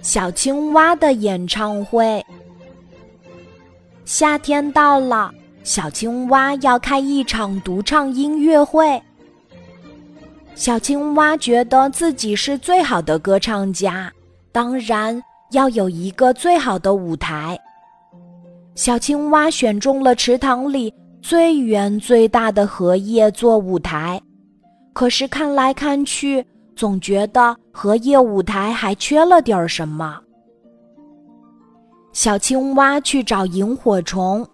小青蛙的演唱会。夏天到了，小青蛙要开一场独唱音乐会。小青蛙觉得自己是最好的歌唱家，当然要有一个最好的舞台。小青蛙选中了池塘里最圆最大的荷叶做舞台，可是看来看去。总觉得荷叶舞台还缺了点什么。小青蛙去找萤火虫。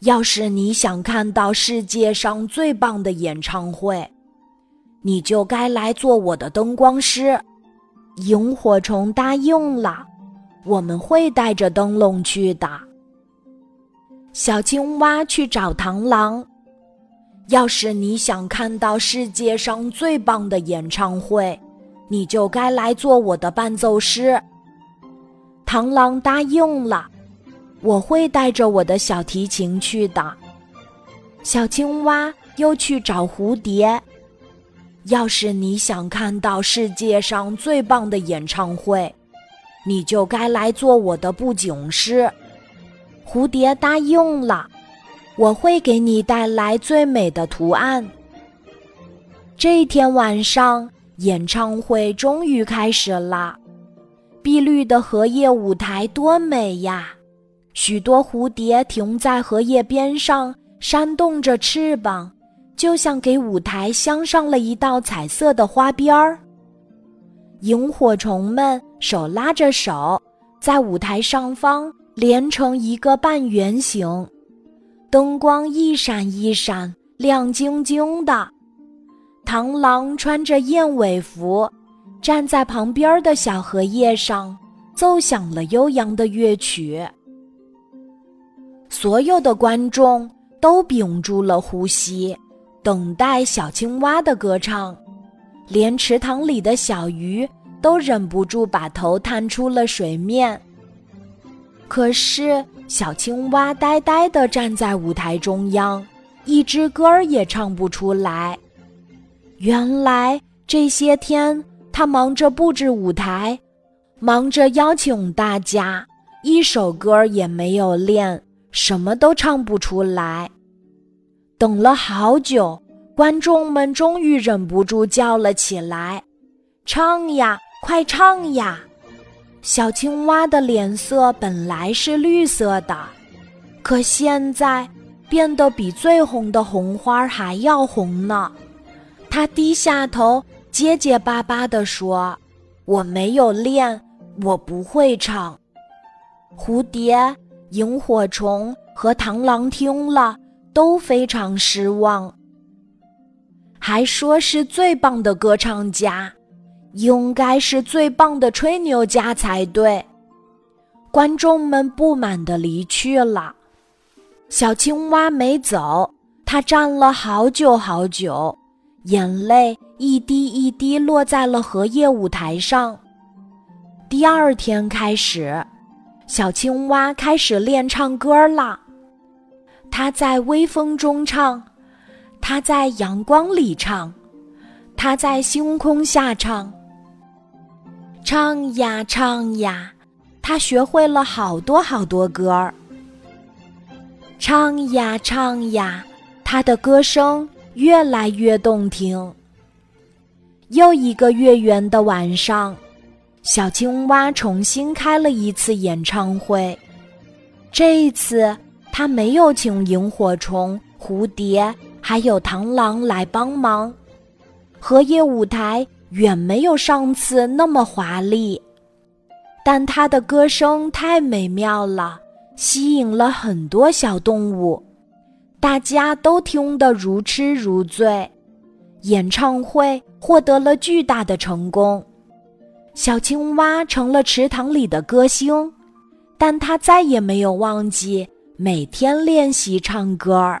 要是你想看到世界上最棒的演唱会，你就该来做我的灯光师。萤火虫答应了，我们会带着灯笼去的。小青蛙去找螳螂。要是你想看到世界上最棒的演唱会，你就该来做我的伴奏师。螳螂答应了，我会带着我的小提琴去的。小青蛙又去找蝴蝶。要是你想看到世界上最棒的演唱会，你就该来做我的布景师。蝴蝶答应了。我会给你带来最美的图案。这一天晚上，演唱会终于开始了。碧绿的荷叶舞台多美呀！许多蝴蝶停在荷叶边上，扇动着翅膀，就像给舞台镶上了一道彩色的花边儿。萤火虫们手拉着手，在舞台上方连成一个半圆形。灯光一闪一闪，亮晶晶的。螳螂穿着燕尾服，站在旁边的小荷叶上，奏响了悠扬的乐曲。所有的观众都屏住了呼吸，等待小青蛙的歌唱。连池塘里的小鱼都忍不住把头探出了水面。可是。小青蛙呆呆地站在舞台中央，一支歌儿也唱不出来。原来这些天，他忙着布置舞台，忙着邀请大家，一首歌儿也没有练，什么都唱不出来。等了好久，观众们终于忍不住叫了起来：“唱呀，快唱呀！”小青蛙的脸色本来是绿色的，可现在变得比最红的红花还要红呢。它低下头，结结巴巴地说：“我没有练，我不会唱。”蝴蝶、萤火虫和螳螂听了都非常失望，还说是最棒的歌唱家。应该是最棒的吹牛家才对。观众们不满地离去了，小青蛙没走，它站了好久好久，眼泪一滴一滴落在了荷叶舞台上。第二天开始，小青蛙开始练唱歌了。它在微风中唱，它在阳光里唱，它在星空下唱。唱呀唱呀，他学会了好多好多歌儿。唱呀唱呀，他的歌声越来越动听。又一个月圆的晚上，小青蛙重新开了一次演唱会。这一次，他没有请萤火虫、蝴蝶还有螳螂来帮忙。荷叶舞台。远没有上次那么华丽，但它的歌声太美妙了，吸引了很多小动物，大家都听得如痴如醉。演唱会获得了巨大的成功，小青蛙成了池塘里的歌星，但它再也没有忘记每天练习唱歌儿。